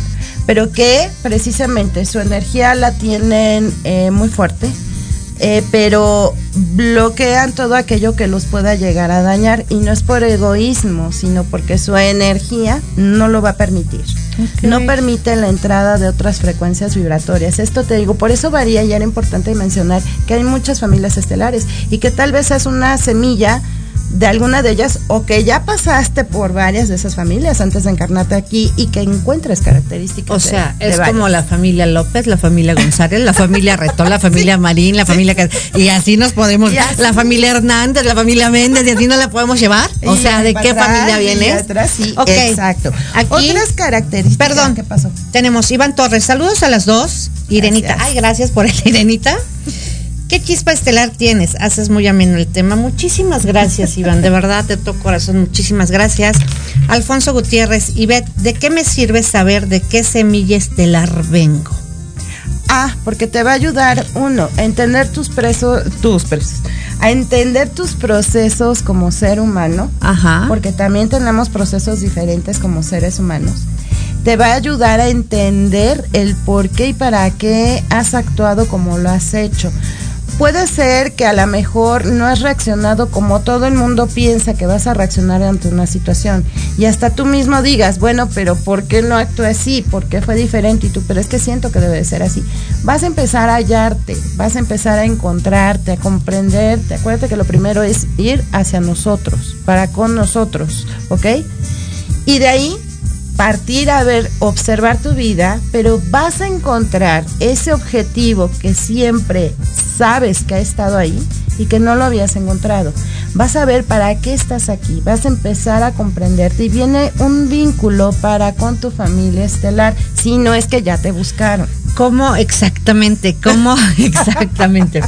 pero que precisamente su energía la tienen eh, muy fuerte, eh, pero bloquean todo aquello que los pueda llegar a dañar y no es por egoísmo, sino porque su energía no lo va a permitir. No permite la entrada de otras frecuencias vibratorias. Esto te digo, por eso varía y era importante mencionar que hay muchas familias estelares y que tal vez es una semilla de alguna de ellas o que ya pasaste por varias de esas familias antes de encarnarte aquí y que encuentres características. O sea, de es varias. como la familia López, la familia González, la familia Retón, la familia Marín, la familia y así nos podemos, así. la familia Hernández, la familia Méndez, y así nos la podemos llevar. O sea, ¿de qué atrás, familia vienes? atrás, sí, exacto. Aquí- Otras características. Perdón. ¿Qué pasó? Tenemos Iván Torres, saludos a las dos. Irenita, Gracias. ay, gracias por el Irenita. ¿Qué chispa estelar tienes? Haces muy ameno el tema. Muchísimas gracias, Iván. De verdad, de todo corazón, muchísimas gracias. Alfonso Gutiérrez, Ivette, ¿de qué me sirve saber de qué semilla estelar vengo? Ah, porque te va a ayudar, uno, a entender tus presos, tus presos, a entender tus procesos como ser humano, Ajá. porque también tenemos procesos diferentes como seres humanos. Te va a ayudar a entender el por qué y para qué has actuado como lo has hecho. Puede ser que a lo mejor no has reaccionado como todo el mundo piensa que vas a reaccionar ante una situación. Y hasta tú mismo digas, bueno, pero ¿por qué no actué así? ¿Por qué fue diferente? Y tú, pero es que siento que debe de ser así. Vas a empezar a hallarte, vas a empezar a encontrarte, a comprenderte. Acuérdate que lo primero es ir hacia nosotros, para con nosotros, ¿ok? Y de ahí partir a ver, observar tu vida, pero vas a encontrar ese objetivo que siempre sabes que ha estado ahí y que no lo habías encontrado. Vas a ver para qué estás aquí, vas a empezar a comprenderte y viene un vínculo para con tu familia estelar, si no es que ya te buscaron. ¿Cómo exactamente? ¿Cómo exactamente?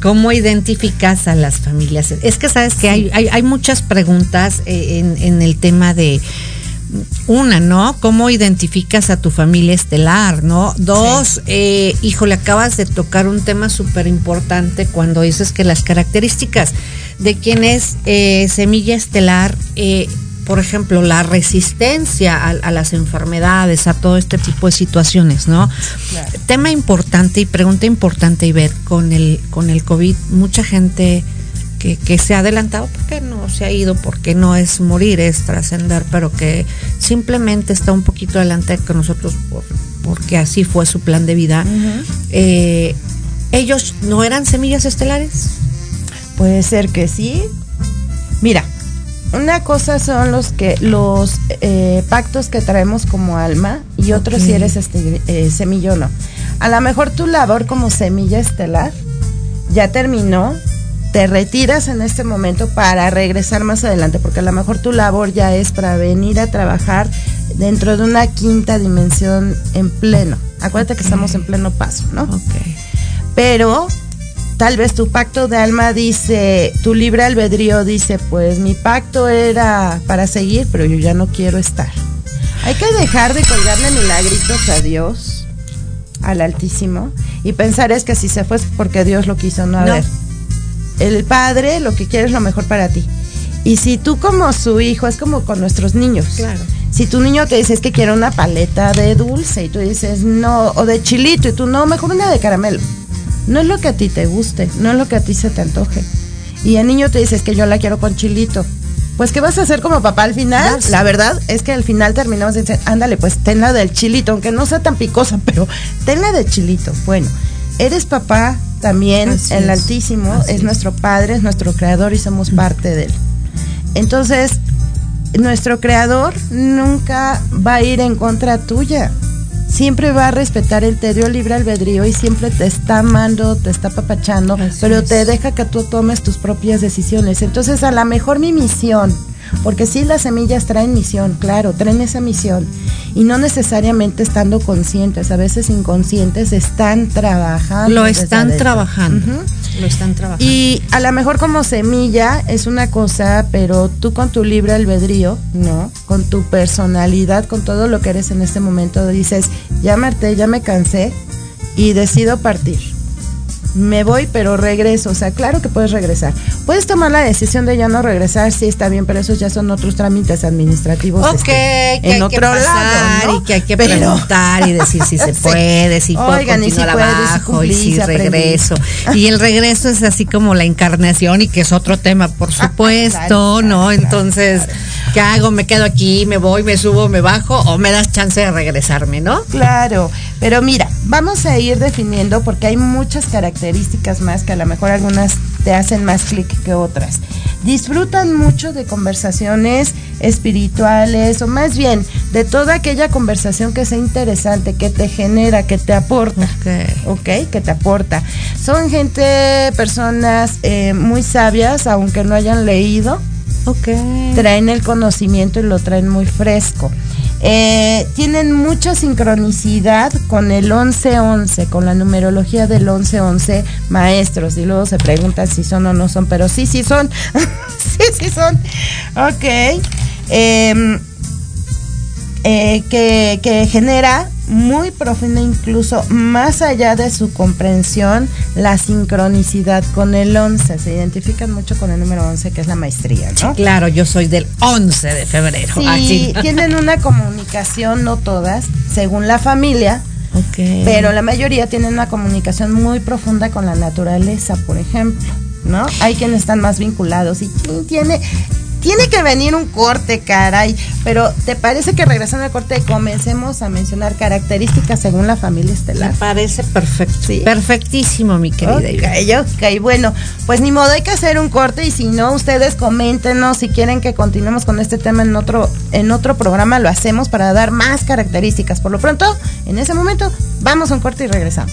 ¿Cómo identificas a las familias? Es que sabes que hay, hay, hay muchas preguntas eh, en, en el tema de una, ¿no? ¿Cómo identificas a tu familia estelar, ¿no? Dos, eh, híjole, acabas de tocar un tema súper importante cuando dices que las características de quien es eh, semilla estelar, eh, por ejemplo, la resistencia a, a las enfermedades, a todo este tipo de situaciones, ¿no? Tema importante y pregunta importante, Ivette, con el, con el COVID, mucha gente que, que se ha adelantado, porque no se ha ido, porque no es morir, es trascender, pero que simplemente está un poquito adelante que nosotros, por- porque así fue su plan de vida. Eh, ¿Ellos no eran semillas estelares? Puede ser que sí. Mira, una cosa son los que los eh, pactos que traemos como alma y otros Ok. si eres este, eh, semilla o no. A lo mejor tu labor como semilla estelar ya terminó, te retiras en este momento para regresar más adelante, porque a lo mejor tu labor ya es para venir a trabajar dentro de una quinta dimensión en pleno. Acuérdate que estamos en pleno paso, ¿no? Ok. pero tal vez tu pacto de alma dice, tu libre albedrío dice, pues mi pacto era para seguir, pero yo ya no quiero estar. Hay que dejar de colgarle milagritos a Dios, al Altísimo, y pensar es que si se fue es porque Dios lo quiso, no a No. ver. El Padre lo que quiere es lo mejor para ti. Y si tú como su hijo, es como con nuestros niños. Claro. Si tu niño te dice es que quiere una paleta de dulce y tú dices no, o de chilito y tú no, mejor una de caramelo. No es lo que a ti te guste, no es lo que a ti se te antoje. Y el niño te dice es que yo la quiero con chilito. Pues, ¿qué vas a hacer como papá al final? Darse. La verdad es que al final terminamos diciendo, ándale, pues tenla del chilito, aunque no sea tan picosa, pero tenla de chilito. Bueno, eres papá también, Así el es, Altísimo así es es. nuestro Padre, es nuestro Creador y somos parte de él. Entonces, nuestro creador nunca va a ir en contra tuya. Siempre va a respetar el te dio libre albedrío y siempre te está amando, te está papachando, Así pero es. te deja que tú tomes tus propias decisiones. Entonces, a lo mejor mi misión porque sí las semillas traen misión, claro, traen esa misión y no necesariamente estando conscientes, a veces inconscientes están trabajando. Lo están trabajando. Lo están trabajando. Y a lo mejor como semilla es una cosa, pero tú con tu libre albedrío, ¿no? Con tu personalidad, con todo lo que eres en este momento, dices, ya me harté, ya me cansé y decido partir. Me voy, pero regreso. O sea, claro que puedes regresar. Puedes tomar la decisión de ya no regresar, sí está bien, pero esos ya son otros trámites administrativos. Ok, este, que en hay otro que pasar lado, ¿no? y que hay que Pero- preguntar y decir si se puede, si puedo Oigan, y si si abajo y si si aprendí. regreso. Y el regreso es así como la encarnación y que es otro tema, por supuesto, Claro, ¿no? claro, Entonces, ¿qué hago? ¿Me quedo aquí, me voy, me subo, me bajo o me das chance de regresarme, no? Claro, pero mira, vamos a ir definiendo porque hay muchas características más que a lo mejor algunas te hacen más clic que otras. Disfrutan mucho de conversaciones espirituales o más bien de toda aquella conversación que sea interesante, que te genera, que te aporta. Ok. ¿ok? Que te aporta. Son gente, personas eh, muy sabias, aunque no hayan leído, Ok. traen el conocimiento y lo traen muy fresco. Eh, tienen mucha sincronicidad con el 1111, con la numerología del 1111 maestros. Y luego se preguntan si son o no son, pero sí, sí son. sí, sí son. Ok. Em, eh, que, que genera muy profunda, incluso más allá de su comprensión, la sincronicidad con el 11. Se identifican mucho con el número 11, que es la maestría, ¿no? Claro, yo soy del 11 de febrero. Sí, tienen una comunicación, no todas, según la familia, pero la mayoría tienen una comunicación muy profunda con la naturaleza, por ejemplo, ¿no? Hay quienes están más vinculados y ¿quién tiene tiene que venir un corte, caray, pero ¿te parece que regresando al corte comencemos a mencionar características según la familia Me estelar? parece perfecto. Sí. Perfectísimo, mi querida. Ok, ok, bueno, pues ni modo, hay que hacer un corte y si no, ustedes coméntenos si quieren que continuemos con este tema en otro, en otro programa, lo hacemos para dar más características. Por lo pronto, en ese momento, vamos a un corte y regresamos.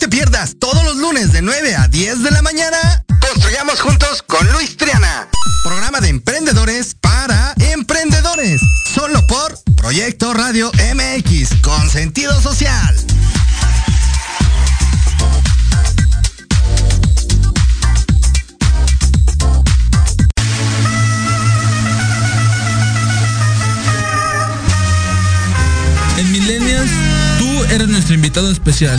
Te pierdas todos los lunes de 9 a 10 de la mañana. Construyamos juntos con Luis Triana. Programa de emprendedores para emprendedores. Solo por Proyecto Radio MX con sentido social. En Millennials, tú eres nuestro invitado especial.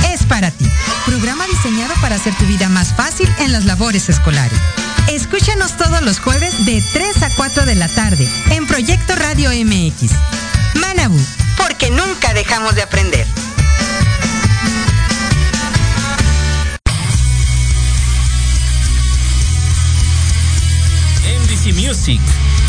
hacer tu vida más fácil en las labores escolares. Escúchanos todos los jueves de 3 a 4 de la tarde en Proyecto Radio MX. Manabu, porque nunca dejamos de aprender. MDC Music,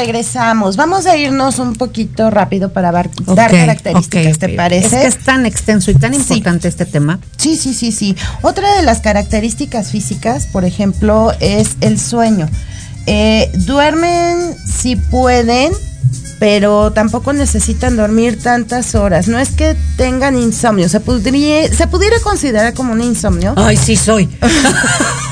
Regresamos. Vamos a irnos un poquito rápido para dar, características, ¿te parece? Es que es tan extenso y tan importante este tema. Sí, sí, sí, sí. Otra de las características físicas, por ejemplo, es el sueño. Eh, duermen si pueden, pero tampoco necesitan dormir tantas horas. No es que tengan insomnio, se, podría, se pudiera considerar como un insomnio. Ay, sí soy.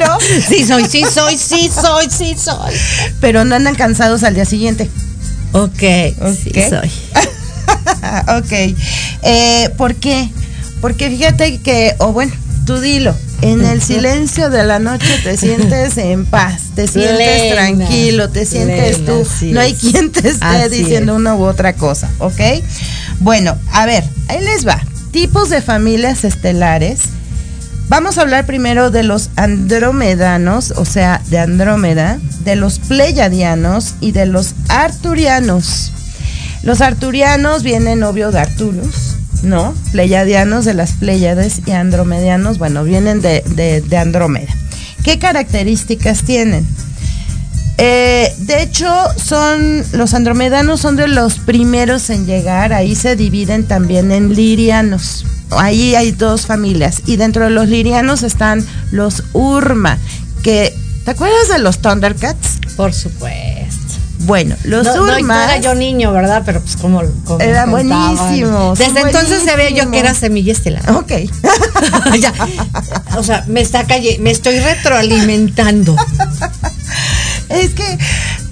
pero sí soy, sí soy, sí soy, sí soy. Pero no andan cansados al día siguiente. Ok, sí Ok. soy. ok. Eh, ¿Por qué? Porque fíjate que, o bueno, tú dilo, en el silencio de la noche te sientes en paz, te sientes Plena, tranquilo, te sientes plena, tú, no hay quien te esté diciendo es. una u otra cosa, ¿ok? Bueno, a ver, ahí les va. Tipos de familias estelares. Vamos a hablar primero de los andromedanos, o sea, de Andrómeda, de los pleiadianos y de los arturianos. Los arturianos vienen, obvio, de Arturus, ¿no? Pleiadianos de las Pléyades y andromedianos, bueno, vienen de, de- de Andrómeda. ¿Qué características tienen? Eh, de hecho, son los andromedanos son de los primeros en llegar. Ahí se dividen también en lirianos. Ahí hay dos familias. Y dentro de los lirianos están los Urma, que ¿te acuerdas de los Thundercats? Por supuesto. Bueno, los no, no, era yo niño, ¿verdad? Pero pues como... como buenísimos, son Desde entonces sabía yo que era semilla estelar. Ok. Ya, o sea, me está calle, me estoy retroalimentando. Es que,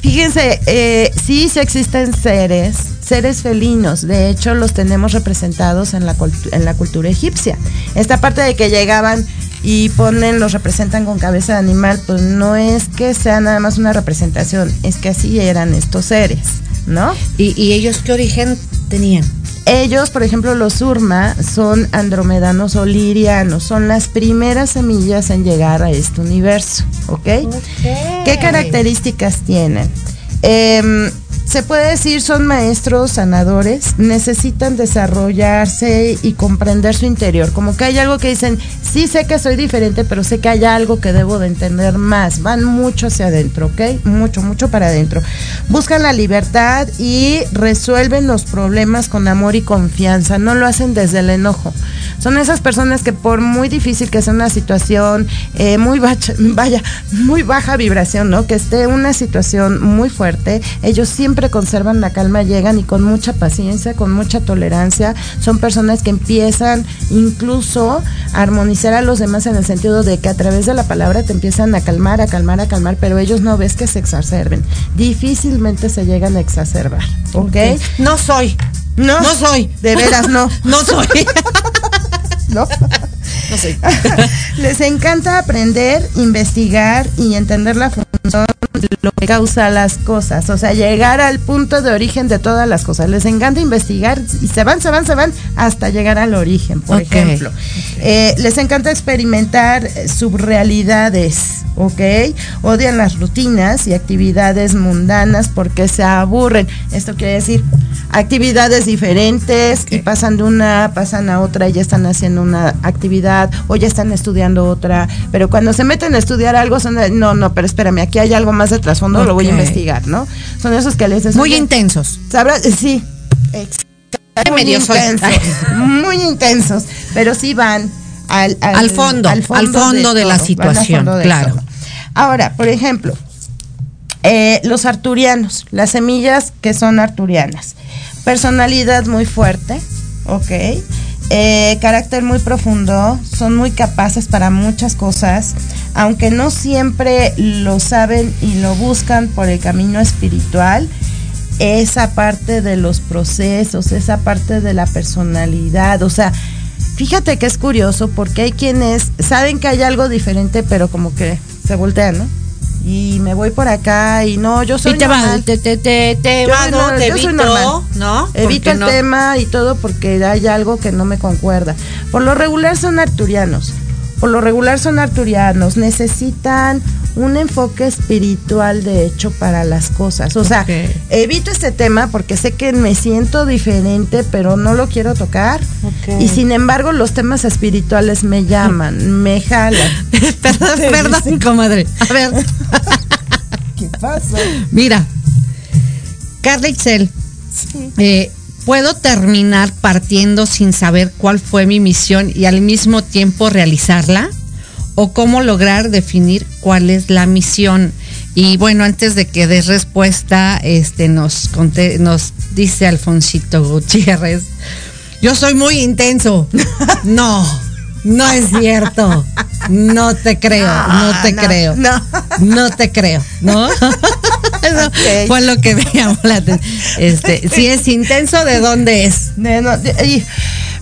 fíjense, eh, sí, sí existen seres, seres felinos. De hecho, los tenemos representados en la, en la cultura egipcia. Esta parte de que llegaban y ponen, los representan con cabeza de animal, pues no es que sea nada más una representación, es que así eran estos seres, ¿no? ¿Y, y ellos qué origen tenían? Ellos, por ejemplo, los Urma, son andromedanos o lirianos, son las primeras semillas en llegar a este universo, ¿ok? ¿Qué características tienen? Em, se puede decir son maestros sanadores, necesitan desarrollarse y comprender su interior. Como que hay algo que dicen, sí sé que soy diferente, pero sé que hay algo que debo de entender más. Van mucho hacia adentro, ¿ok? Mucho, mucho para adentro. Buscan la libertad y resuelven los problemas con amor y confianza. No lo hacen desde el enojo. Son esas personas que por muy difícil que sea una situación, eh, muy bacha- vaya, muy baja vibración, ¿no? Que esté una situación muy fuerte, ellos siempre conservan la calma, llegan y con mucha paciencia, con mucha tolerancia, son personas que empiezan incluso a armonizar a los demás en el sentido de que a través de la palabra te empiezan a calmar, a calmar, a calmar, pero ellos no ves que se exacerben. Difícilmente se llegan a exacerbar, ¿ok? No soy. No, No soy. De veras, no. No soy. ¿no? No soy. Les encanta aprender, investigar y entender la función de lo que causa las cosas, o sea, llegar al punto de origen de todas las cosas. Les encanta investigar y se van, se van, se van hasta llegar al origen, por ejemplo. Eh, les encanta experimentar subrealidades, ¿ok? Odian las rutinas y actividades mundanas porque se aburren. Esto quiere decir actividades diferentes y pasan de una, pasan a otra y ya están haciendo una actividad o ya están estudiando otra. Pero cuando se meten a estudiar algo, son de, no, no, pero espérame, aquí hay algo más de trasfondo, lo voy a investigar, ¿no? Son esos que les Muy "Oye, intensos. ¿Sabrás? Sí. Muy intensos, muy intensos, pero sí van al, Al fondo, al fondo de la situación, de claro. todo. Ahora, por ejemplo, eh, los arturianos, las semillas que son arturianas. Personalidad muy fuerte, ¿ok? Eh, carácter muy profundo, son muy capaces para muchas cosas, aunque no siempre lo saben y lo buscan por el camino espiritual, esa parte de los procesos, esa parte de la personalidad, o sea, fíjate que es curioso porque hay quienes saben que hay algo diferente, pero como que se voltean, ¿no? Y me voy por acá y no, yo soy normal. te, te, te, te Yo va, soy ¿no? Te yo soy normal. ¿no? Evito el no- tema y todo porque hay algo que no me concuerda. Por lo regular son arturianos. Por lo regular son arturianos. Necesitan un enfoque espiritual, de hecho, para las cosas. O sea, evito este tema porque sé que me siento diferente, pero no lo quiero tocar. Y sin embargo, los temas espirituales me llaman, me jalan. perdón, perdón, comadre. A ver. ¿Qué pasa? Mira, Carla Itzel, eh, ¿puedo terminar partiendo sin saber cuál fue mi misión y al mismo tiempo realizarla? ¿O cómo lograr definir cuál es la misión? Y bueno, antes de que des respuesta, este nos conté, nos dice Alfonsito Gutiérrez, yo soy muy intenso. No, no es cierto. No te creo, no te no, creo. no. No te creo, ¿no? Eso fue lo que me llamó la atención. Este, si es intenso, ¿de dónde es? No,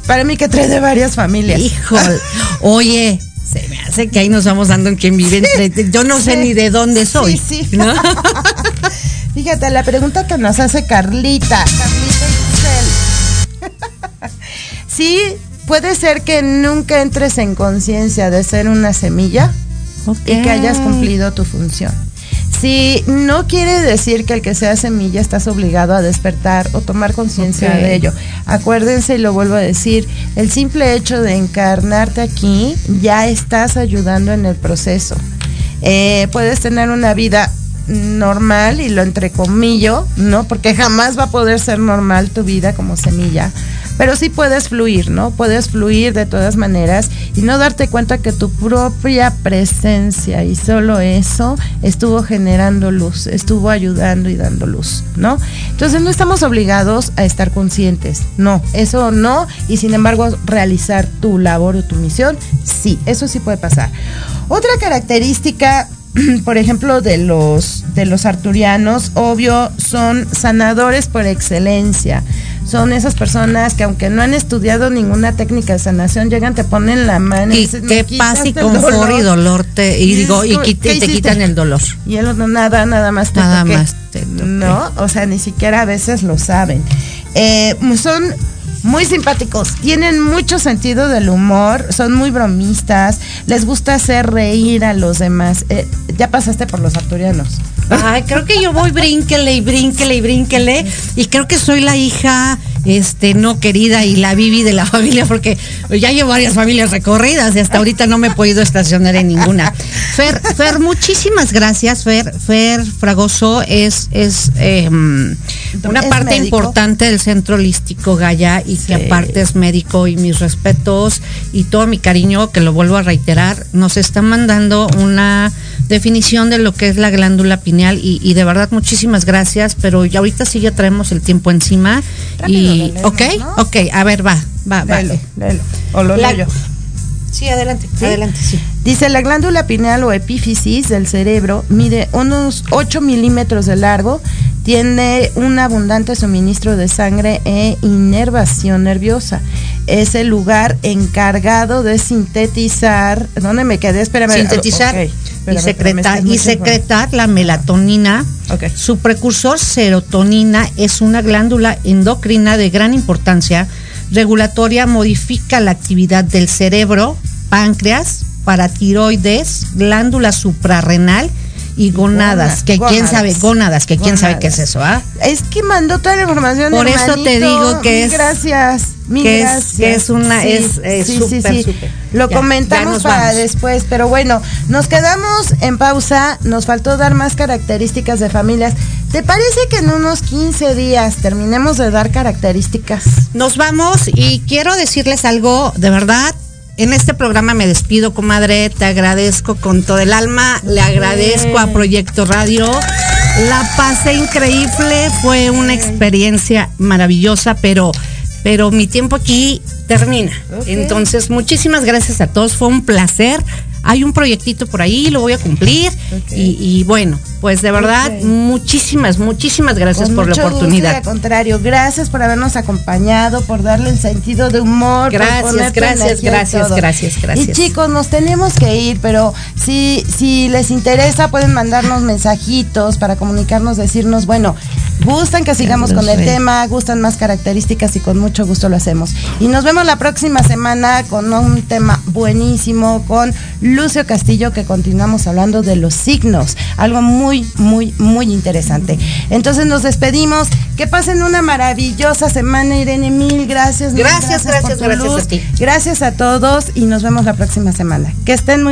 para mí que trae de varias familias. Híjole. Oye, se me hace que ahí nos vamos dando en quién vive entre. Yo no sé Sí. ni de dónde soy. Sí, sí. ¿no? Fíjate, la pregunta que nos hace Carlita. Carlita sí, puede ser que nunca entres en conciencia de ser una semilla y que hayas cumplido tu función. Sí, no quiere decir que el que sea semilla estás obligado a despertar o tomar conciencia de ello. Acuérdense y lo vuelvo a decir, el simple hecho de encarnarte aquí ya estás ayudando en el proceso. Eh, puedes tener una vida normal y lo entrecomillo, ¿no? Porque jamás va a poder ser normal tu vida como semilla. Pero sí puedes fluir, ¿no? Puedes fluir de todas maneras y no darte cuenta que tu propia presencia y solo eso estuvo generando luz, estuvo ayudando y dando luz, ¿no? Entonces no estamos obligados a estar conscientes, no, eso no, y sin embargo realizar tu labor o tu misión, sí, eso sí puede pasar. Otra característica por ejemplo, de los, de los arturianos, obvio, son sanadores por excelencia. Son esas personas que aunque no han estudiado ninguna técnica de sanación, llegan, te ponen la mano Y dicen, "Me paz y el confort y dolor". dolor te, y digo, y, ¿qué y te quitan el dolor. Y él no, nada, nada más te Nada toqué. más te toqué. No, o sea, ni siquiera a veces lo saben. Eh, son muy simpáticos, tienen mucho sentido del humor, son muy bromistas, les gusta hacer reír a los demás. Eh, ya pasaste por los arturianos. Ay, creo que yo voy brínquele y brínquele y brínquele. Y creo que soy la hija, este, no querida y la Bibi de la familia, porque ya llevo varias familias recorridas y hasta ahorita no me he podido estacionar en ninguna. Fer, Fer, muchísimas gracias, Fer. Fer Fragoso es, es eh, una Es parte médico. importante del centro holístico Gaya y que aparte es médico y mis respetos y todo mi cariño, que lo vuelvo a reiterar, nos está mandando una definición de lo que es la glándula pineal y, y de verdad muchísimas gracias, pero ya ahorita sí ya traemos el tiempo encima Rápido y leemos, ok, ¿no? ok, a ver, va, va, va. Léelo, léelo. O lo La- leo yo. Sí, adelante, ¿Sí? adelante, sí. Dice, la glándula pineal o epífisis del cerebro mide unos 8 milímetros de largo, tiene un abundante suministro de sangre e inervación nerviosa. Es el lugar encargado de sintetizar, ¿dónde me quedé? Espérame. Sintetizar y secretar, y secretar la melatonina. Ok. Su precursor serotonina es una glándula endocrina de gran importancia regulatoria, modifica la actividad del cerebro, páncreas, paratiroides, glándula suprarrenal y gonadas, Gónadas, que quién sabe, gónadas, que quién sabe qué es eso, ¿ah? Es que mandó toda la información. Por eso te digo que es- Gracias. Mil que es- que es una- es- es súper, súper. Lo Ya, comentamos para vamos. después, pero bueno, nos quedamos en pausa. Nos faltó dar más características de familias. ¿Te parece que en unos 15 días terminemos de dar características? Nos vamos y quiero decirles algo, de verdad. En este programa me despido, comadre. Te agradezco con todo el alma. Le agradezco a Proyecto Radio. La pasé increíble. Fue una experiencia maravillosa, pero, pero mi tiempo aquí termina. Entonces, muchísimas gracias a todos. Fue un placer. Hay un proyectito por ahí, lo voy a cumplir. Y, y bueno, pues de verdad, muchísimas, muchísimas gracias Con por la mucho gusto oportunidad. al contrario, gracias por habernos acompañado, por darle el sentido de humor. Gracias, gracias, gracias, gracias, gracias. Y chicos, nos tenemos que ir, pero si, si les interesa, pueden mandarnos mensajitos para comunicarnos, decirnos, bueno, gustan que sigamos con el tema, gustan más características y con mucho gusto lo hacemos. Y nos vemos la próxima semana con un tema buenísimo, con Lucio Castillo, que continuamos hablando de los signos, algo muy, muy, muy interesante. Entonces nos despedimos, que pasen una maravillosa semana, Irene, mil gracias. mil Gracias, gracias, tu gracias luz. a ti. Gracias a todos y nos vemos la próxima semana. Que estén muy